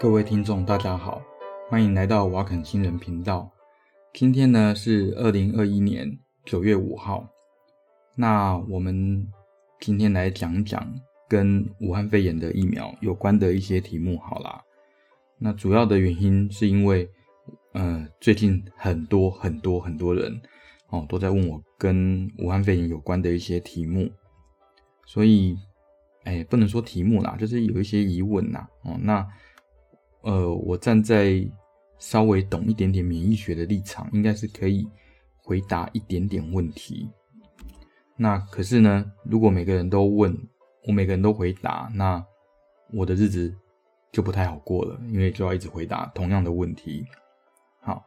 各位听众，大家好，欢迎来到瓦肯新人频道。今天呢是二零二一年九月五号，那我们今天来讲讲跟武汉肺炎的疫苗有关的一些题目。好啦，那主要的原因是因为，呃，最近很多很多很多人哦都在问我跟武汉肺炎有关的一些题目，所以，哎，不能说题目啦，就是有一些疑问呐。哦，那。呃，我站在稍微懂一点点免疫学的立场，应该是可以回答一点点问题。那可是呢，如果每个人都问，我每个人都回答，那我的日子就不太好过了，因为就要一直回答同样的问题。好，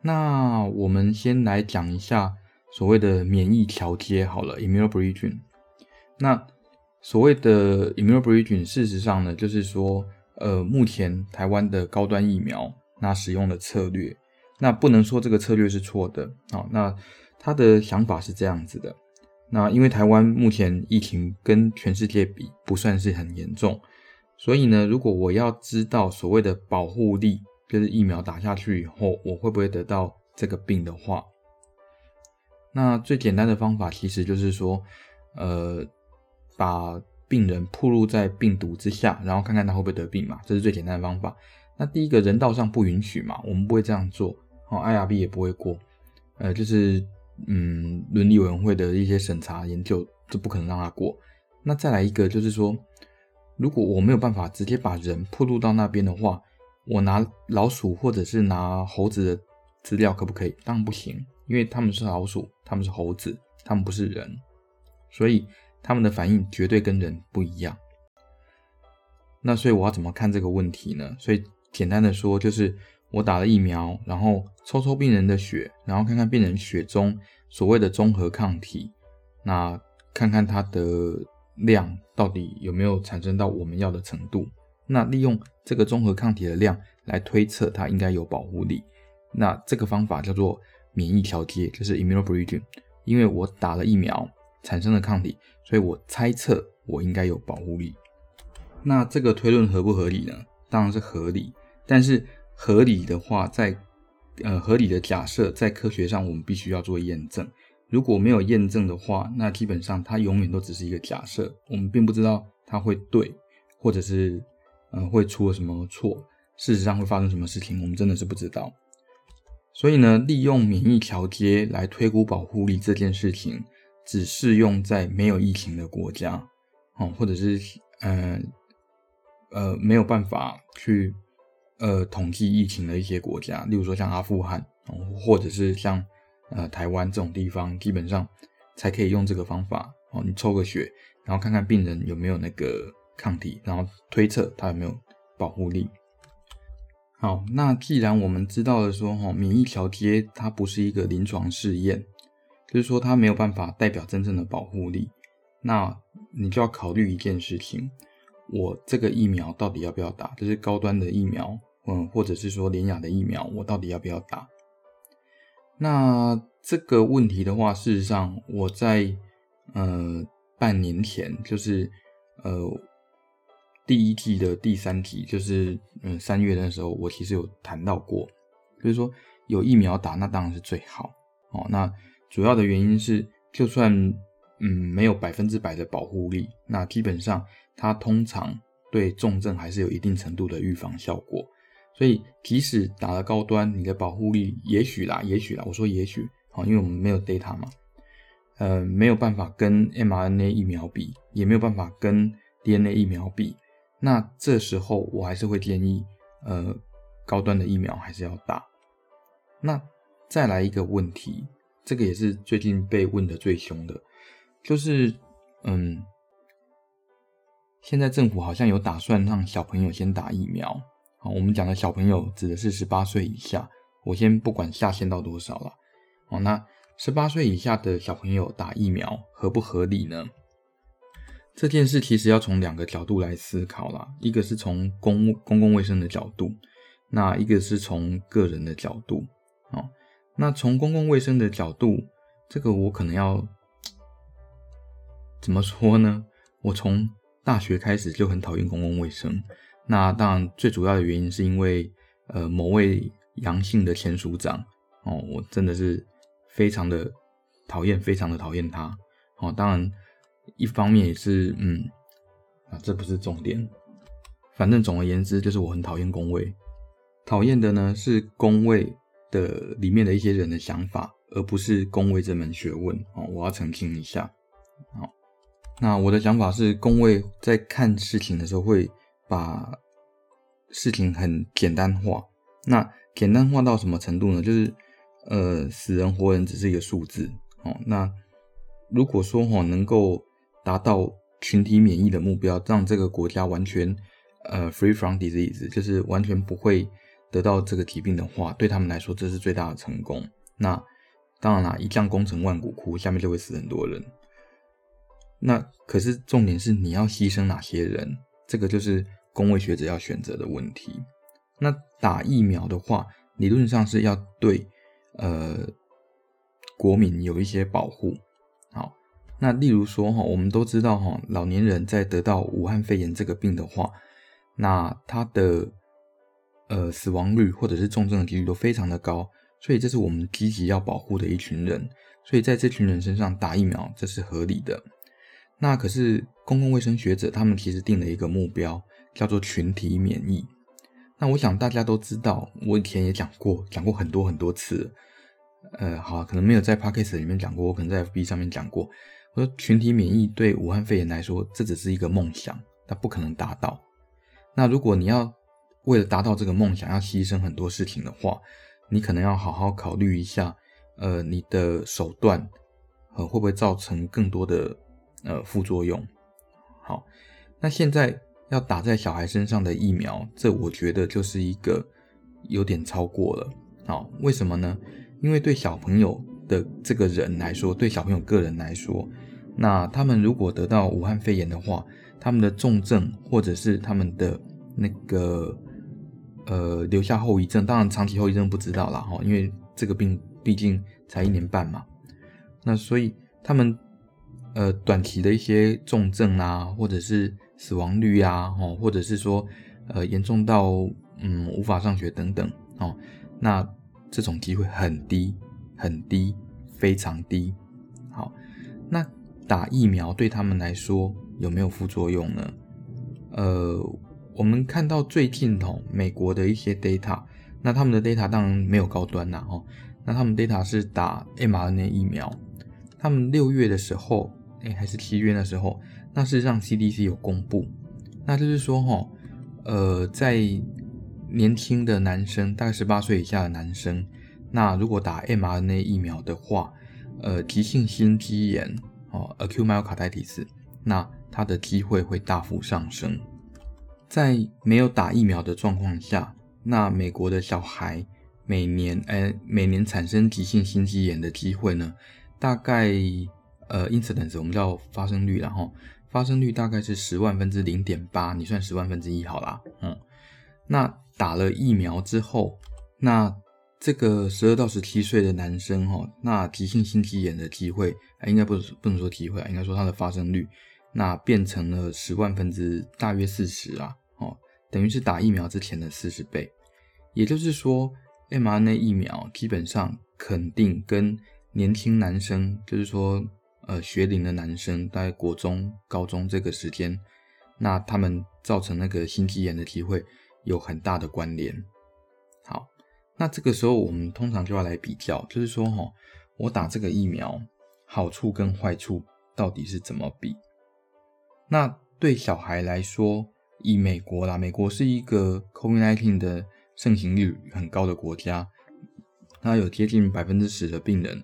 那我们先来讲一下所谓的免疫调节好了，immunobrigin。那所谓的 immunobrigin 事实上呢，就是说。呃，目前台湾的高端疫苗，那使用的策略，那不能说这个策略是错的啊、那他的想法是这样子的，那因为台湾目前疫情跟全世界比不算是很严重，所以呢，如果我要知道所谓的保护力，就是疫苗打下去以后我会不会得到这个病的话，那最简单的方法其实就是说，呃，把。病人暴露在病毒之下，然后看看他会不会得病嘛，这是最简单的方法。那第一个人道上不允许嘛，我们不会这样做，哦，IRB 也不会过，呃，就是嗯，伦理委员会的一些审查研究，这不可能让他过。那再来一个就是说，如果我没有办法直接把人暴露到那边的话，我拿老鼠或者是拿猴子的资料可不可以？当然不行，因为他们是老鼠，他们是猴子，他们不是人，所以。他们的反应绝对跟人不一样。那所以我要怎么看这个问题呢？所以简单的说，就是我打了疫苗，然后抽抽病人的血，然后看看病人血中所谓的中和抗体，那看看它的量到底有没有产生到我们要的程度。那利用这个中和抗体的量来推测它应该有保护力。那这个方法叫做免疫调节，就是 immunobridging，因为我打了疫苗。产生的抗体，所以我猜测我应该有保护力。那这个推论合不合理呢？当然是合理。但是合理的话在，呃合理的假设，在科学上我们必须要做验证。如果没有验证的话，那基本上它永远都只是一个假设。我们并不知道它会对，或者是嗯、呃、会出了什么错，事实上会发生什么事情，我们真的是不知道。所以呢，利用免疫调节来推估保护力这件事情。只适用在没有疫情的国家，哦，或者是呃呃没有办法去呃统计疫情的一些国家，例如说像阿富汗，哦，或者是像呃台湾这种地方，基本上才可以用这个方法哦。你抽个血，然后看看病人有没有那个抗体，然后推测他有没有保护力。好，那既然我们知道了说，哈，免疫桥接它不是一个临床试验。就是说，它没有办法代表真正的保护力，那你就要考虑一件事情：我这个疫苗到底要不要打？就是高端的疫苗，嗯，或者是说联雅的疫苗，我到底要不要打？那这个问题的话，事实上我在呃半年前，就是呃第一季的第三集，就是嗯三月的时候，我其实有谈到过，就是说有疫苗打，那当然是最好哦。那主要的原因是，就算嗯没有百分之百的保护力，那基本上它通常对重症还是有一定程度的预防效果。所以即使打了高端，你的保护力也许啦，也许啦，我说也许，好，因为我们没有 data 嘛，呃，没有办法跟 mRNA 疫苗比，也没有办法跟 DNA 疫苗比。那这时候我还是会建议，呃，高端的疫苗还是要打。那再来一个问题。这个也是最近被问的最凶的，就是，嗯，现在政府好像有打算让小朋友先打疫苗。好，我们讲的小朋友指的是十八岁以下，我先不管下限到多少了。好，那十八岁以下的小朋友打疫苗合不合理呢？这件事其实要从两个角度来思考啦，一个是从公公共卫生的角度，那一个是从个人的角度，好。那从公共卫生的角度，这个我可能要怎么说呢？我从大学开始就很讨厌公共卫生，那当然最主要的原因是因为呃某位阳性的前署长哦，我真的是非常的讨厌，非常的讨厌他哦。当然一方面也是嗯啊，这不是重点，反正总而言之就是我很讨厌公卫，讨厌的呢是公卫的里面的一些人的想法，而不是公卫这门学问哦。我要澄清一下，好。那我的想法是，公卫在看事情的时候会把事情很简单化。那简单化到什么程度呢？就是呃，死人活人只是一个数字哦。那如果说哈能够达到群体免疫的目标，让这个国家完全呃 free from disease，就是完全不会得到这个疾病的话，对他们来说这是最大的成功。那当然啦，一将功成万骨枯，下面就会死很多人。那可是重点是你要牺牲哪些人，这个就是公卫学者要选择的问题。那打疫苗的话，理论上是要对呃国民有一些保护。好，那例如说哈，我们都知道哈，老年人在得到武汉肺炎这个病的话，那他的呃死亡率或者是重症的几率都非常的高，所以这是我们积极要保护的一群人。所以在这群人身上打疫苗，这是合理的。那可是公共卫生学者，他们其实定了一个目标，叫做群体免疫。那我想大家都知道，我以前也讲过，讲过很多很多次。呃，好，可能没有在 Podcast 里面讲过，我可能在 FB 上面讲过。我说群体免疫对武汉肺炎来说，这只是一个梦想，它不可能达到。那如果你要为了达到这个梦想，要牺牲很多事情的话，你可能要好好考虑一下，呃，你的手段，呃，会不会造成更多的。呃，副作用。好，那现在要打在小孩身上的疫苗，这我觉得就是一个有点超过了。好，为什么呢？因为对小朋友的这个人来说，对小朋友个人来说，那他们如果得到武汉肺炎的话，他们的重症或者是他们的那个呃留下后遗症，当然长期后遗症不知道了哈，因为这个病毕竟才一年半嘛。那所以他们。呃，短期的一些重症啊，或者是死亡率啊，哦，或者是说，呃，严重到嗯无法上学等等，哦，那这种机会很低，很低，非常低。好，那打疫苗对他们来说有没有副作用呢？呃，我们看到最近哦，美国的一些 data，那他们的 data 当然没有高端呐，哦，那他们 data 是打 mRNA 疫苗，他们六月的时候。哎，还是七月的时候，那是让 CDC 有公布，那就是说哈，呃，在年轻的男生，大概十八岁以下的男生，那如果打 mRNA 疫苗的话，呃，急性心肌炎哦，acute myocarditis，那它的机会会大幅上升。在没有打疫苗的状况下，那美国的小孩每年，哎，每年产生急性心肌炎的机会呢，大概。呃，incidence 我们叫发生率，然后发生率大概是十万分之零点八，你算十万分之一好啦。嗯，那打了疫苗之后，那这个十二到十七岁的男生哈，那急性心肌炎的机会，应该不不能说机会啊，应该说它的发生率，那变成了十万分之大约四十啊，等于是打疫苗之前的四十倍，也就是说，mRNA 疫苗基本上肯定跟年轻男生，就是说。呃，学龄的男生，在国中、高中这个时间，那他们造成那个心肌炎的机会有很大的关联。好，那这个时候我们通常就要来比较，就是说，哈，我打这个疫苗好处跟坏处到底是怎么比？那对小孩来说，以美国啦，美国是一个 COVID-19 的盛行率很高的国家，它有接近百分之十的病人。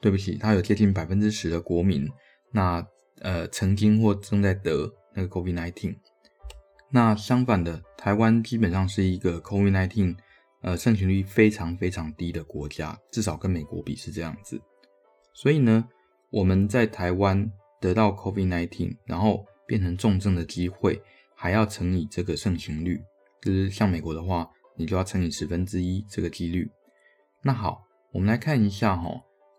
对不起，它有接近百分之十的国民，那呃曾经或正在得那个 COVID-19。那相反的，台湾基本上是一个 COVID-19 呃盛行率非常非常低的国家，至少跟美国比是这样子。所以呢，我们在台湾得到 COVID-19，然后变成重症的机会，还要乘以这个盛行率，就是像美国的话，你就要乘以十分之一这个几率。那好，我们来看一下哈。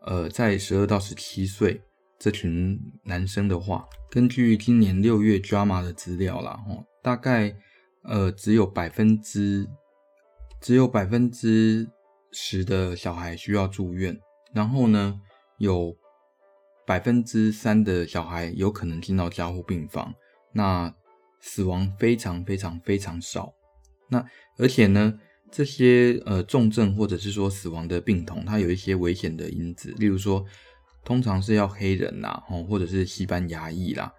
呃，在十二到十七岁这群男生的话，根据今年六月 JAMA 的资料啦，哦，大概呃，只有百分之只有百分之十的小孩需要住院，然后呢，有百分之三的小孩有可能进到加护病房，那死亡非常非常非常少。那而且呢，这些呃重症或者是说死亡的病童，它有一些危险的因子，例如说，通常是要黑人呐，哦，或者是西班牙裔啦。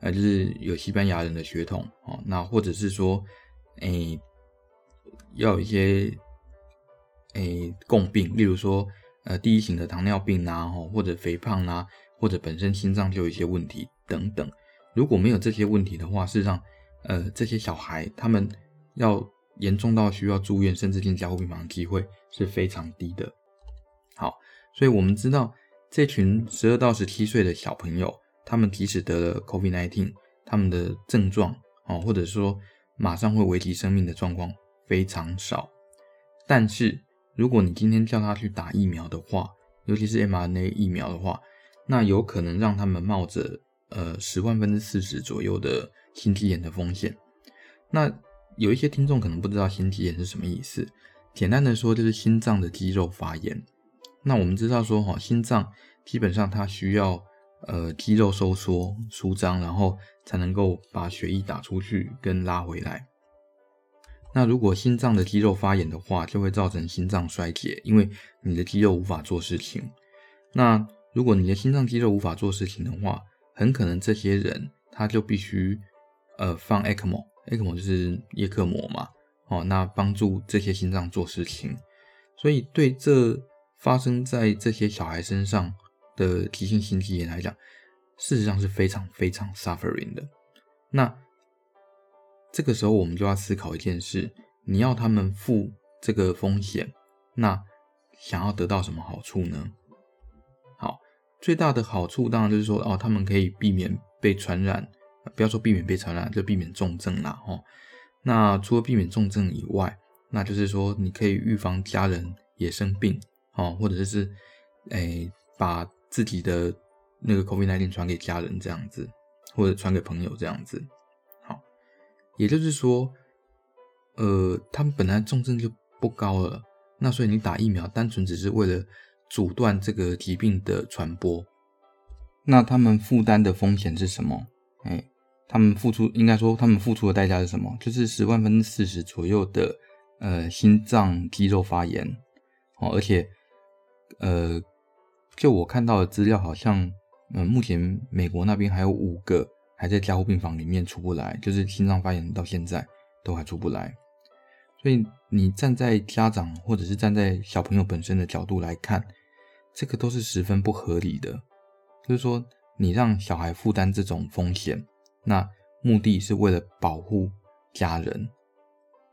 呃，就是有西班牙人的血统哦，那或者是说，诶、要有一些诶、共病，例如说，呃，第一型的糖尿病呐，哦，或者肥胖呐，或者本身心脏就有一些问题等等。如果没有这些问题的话，事实上，呃，这些小孩他们要严重到需要住院，甚至进加护病房的机会是非常低的。好，所以我们知道这群十二到十七岁的小朋友。他们即使得了 COVID-19，他们的症状哦，或者说马上会危及生命的状况非常少。但是，如果你今天叫他去打疫苗的话，尤其是 mRNA 疫苗的话，那有可能让他们冒着呃十万分之四十左右的心肌炎的风险。那有一些听众可能不知道心肌炎是什么意思，简单的说就是心脏的肌肉发炎。那我们知道说哈，心脏基本上它需要。呃，肌肉收缩、舒张，然后才能够把血液打出去跟拉回来。那如果心脏的肌肉发炎的话，就会造成心脏衰竭，因为你的肌肉无法做事情。那如果你的心脏肌肉无法做事情的话，很可能这些人他就必须呃放 ECMO，ECMO 就是叶克膜嘛，哦，那帮助这些心脏做事情。所以对这发生在这些小孩身上。的急性心肌炎来讲，事实上是非常非常 suffering 的。那这个时候，我们就要思考一件事：你要他们负这个风险，那想要得到什么好处呢？最大的好处当然就是说，哦，他们可以避免被传染，不要说避免被传染，就避免重症啦。哦，那除了避免重症以外，那就是说，你可以预防家人也生病，哦，或者是，诶，把自己的那个 COVID-19 传给家人这样子，或者传给朋友这样子，好，也就是说，呃，他们本来重症就不高了，那所以你打疫苗单纯只是为了阻断这个疾病的传播，那他们负担的风险是什么？哎，他们付出应该说他们付出的代价是什么？就是十万分之四十左右的呃心脏肌肉发炎，哦，而且呃。就我看到的资料，好像，嗯，目前美国那边还有五个还在加护病房里面出不来，就是心脏发炎到现在都还出不来。所以你站在家长或者是站在小朋友本身的角度来看，这个都是十分不合理的。就是说，你让小孩负担这种风险，那目的是为了保护家人。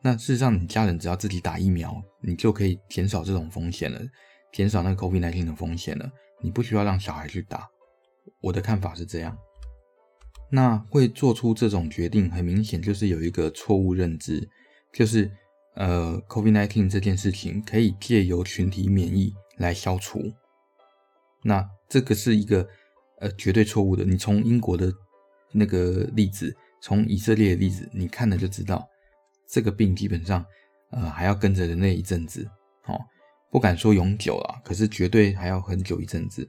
那事实上，你家人只要自己打疫苗，你就可以减少这种风险了。减少那个 COVID-19 的风险了，你不需要让小孩去打。我的看法是这样。那会做出这种决定，很明显就是有一个错误认知，就是呃，COVID-19 这件事情可以借由群体免疫来消除。那这个是一个呃绝对错误的。你从英国的那个例子，从以色列的例子，你看了就知道，这个病基本上呃还要跟着人类一阵子。哦。不敢说永久啦，可是绝对还要很久一阵子。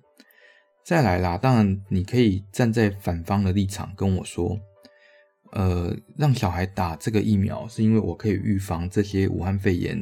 再来啦，当然你可以站在反方的立场跟我说，呃，让小孩打这个疫苗是因为我可以预防这些武汉肺炎，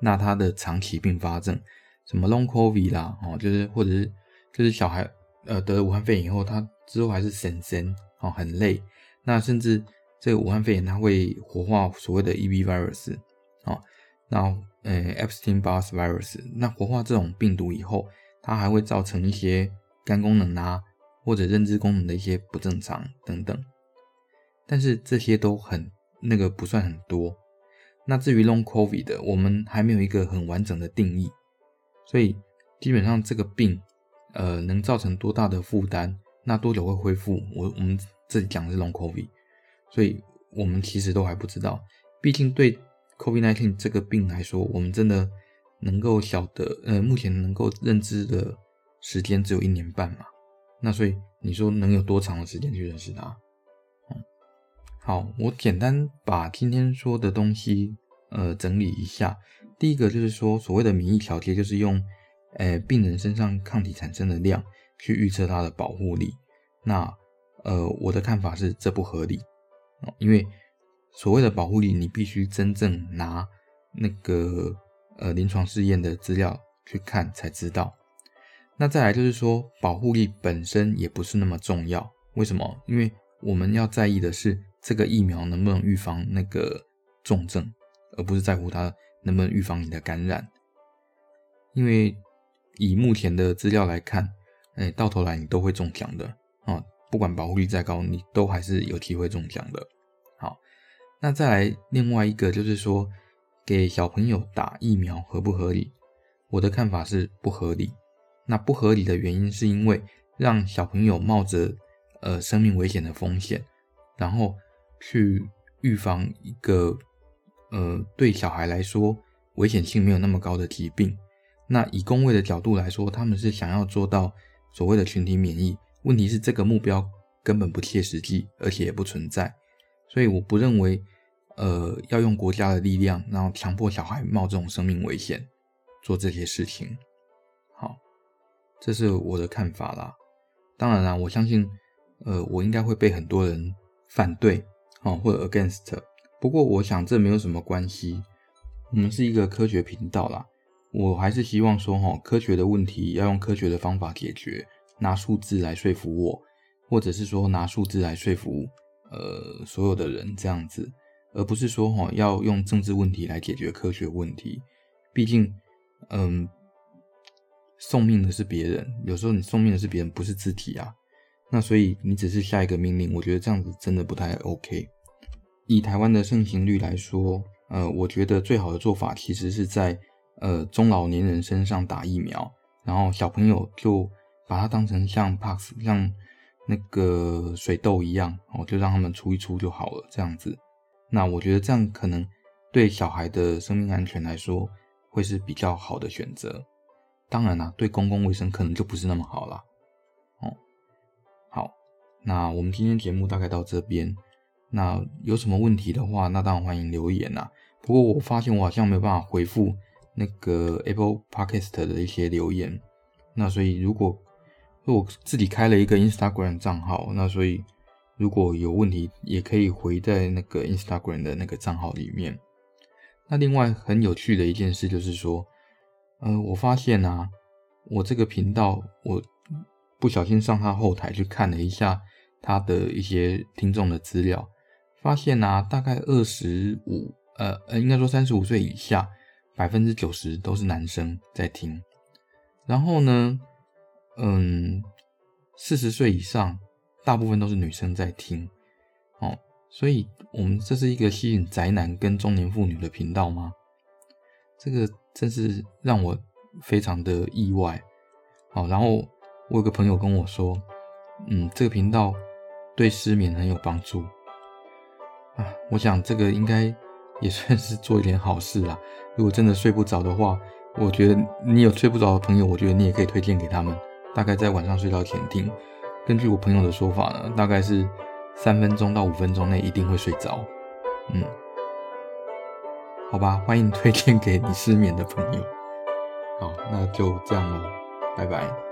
那他的长期并发症，什么 Long COVID 啦，哦，就是或者是就是小孩呃得了武汉肺炎以后，他之后还是神神哦很累，那甚至这个武汉肺炎它会活化所谓的 EB virus 哦，那。呃，Epstein-Barr virus，那活化这种病毒以后，它还会造成一些肝功能啊，或者认知功能的一些不正常等等。但是这些都很那个不算很多。那至于 Long COVID 的，我们还没有一个很完整的定义，所以基本上这个病，呃，能造成多大的负担，那多久会恢复？我我们这里讲的是 Long COVID，所以我们其实都还不知道。毕竟对。COVID-19 这个病来说，我们真的能够晓得，呃，目前能够认知的时间只有一年半嘛。那所以你说能有多长的时间去认识它？嗯，好，我简单把今天说的东西呃整理一下。第一个就是说，所谓的免疫调节，就是用呃病人身上抗体产生的量去预测它的保护力。那呃我的看法是这不合理，因为所谓的保护力，你必须真正拿那个呃临床试验的资料去看才知道。那再来就是说，保护力本身也不是那么重要。为什么？因为我们要在意的是这个疫苗能不能预防那个重症，而不是在乎它能不能预防你的感染。因为以目前的资料来看，哎，到头来你都会中奖的啊！不管保护率再高，你都还是有机会中奖的。好，那再来另外一个就是说，给小朋友打疫苗合不合理？我的看法是不合理。那不合理的原因是因为让小朋友冒着呃生命危险的风险，然后去预防一个呃对小孩来说危险性没有那么高的疾病。那以公卫的角度来说，他们是想要做到所谓的群体免疫。问题是这个目标根本不切实际，而且也不存在。所以我不认为呃要用国家的力量，然后强迫小孩冒这种生命危险做这些事情。好。这是我的看法啦，当然啦，我相信，呃，我应该会被很多人反对，哦，或者 against。不过，我想这没有什么关系，我们是一个科学频道啦，我还是希望说，哈，科学的问题要用科学的方法解决，拿数字来说服我，或者是说拿数字来说服，呃，所有的人这样子，而不是说，哈，要用政治问题来解决科学问题，毕竟，嗯。送命的是别人，有时候你送命的是别人，不是自己啊。那所以你只是下一个命令，我觉得这样子真的不太 OK。以台湾的盛行率来说，呃，我觉得最好的做法其实是在呃中老年人身上打疫苗，然后小朋友就把它当成像 Pox 像那个水痘一样，哦，就让他们出一出就好了，这样子。那我觉得这样可能对小孩的生命安全来说会是比较好的选择。当然啦，对公共卫生可能就不是那么好啦。哦，好，那我们今天节目大概到这边。那有什么问题的话，那当然欢迎留言啦。不过我发现我好像没有办法回复那个 Apple Podcast 的一些留言。那所以如果我自己开了一个 Instagram 账号，那所以如果有问题，也可以回在那个 Instagram 的那个账号里面。那另外很有趣的一件事就是说。呃，我发现啊，我这个频道，我不小心上他后台去看了一下他的一些听众的资料，发现啊，大概二十五，呃呃，应该说三十五岁以下，百分之九十都是男生在听，然后呢，嗯，四十岁以上，大部分都是女生在听，哦，所以我们这是一个吸引宅男跟中年妇女的频道吗？这个。真是让我非常的意外，好，然后我有个朋友跟我说，嗯，这个频道对失眠很有帮助，啊，我想这个应该也算是做一点好事啦。如果真的睡不着的话，我觉得你有睡不着的朋友，我觉得你也可以推荐给他们，大概在晚上睡觉前听。根据我朋友的说法呢，大概是三分钟到五分钟内一定会睡着，嗯。好吧，欢迎推荐给你失眠的朋友。好，那就这样喽，拜拜。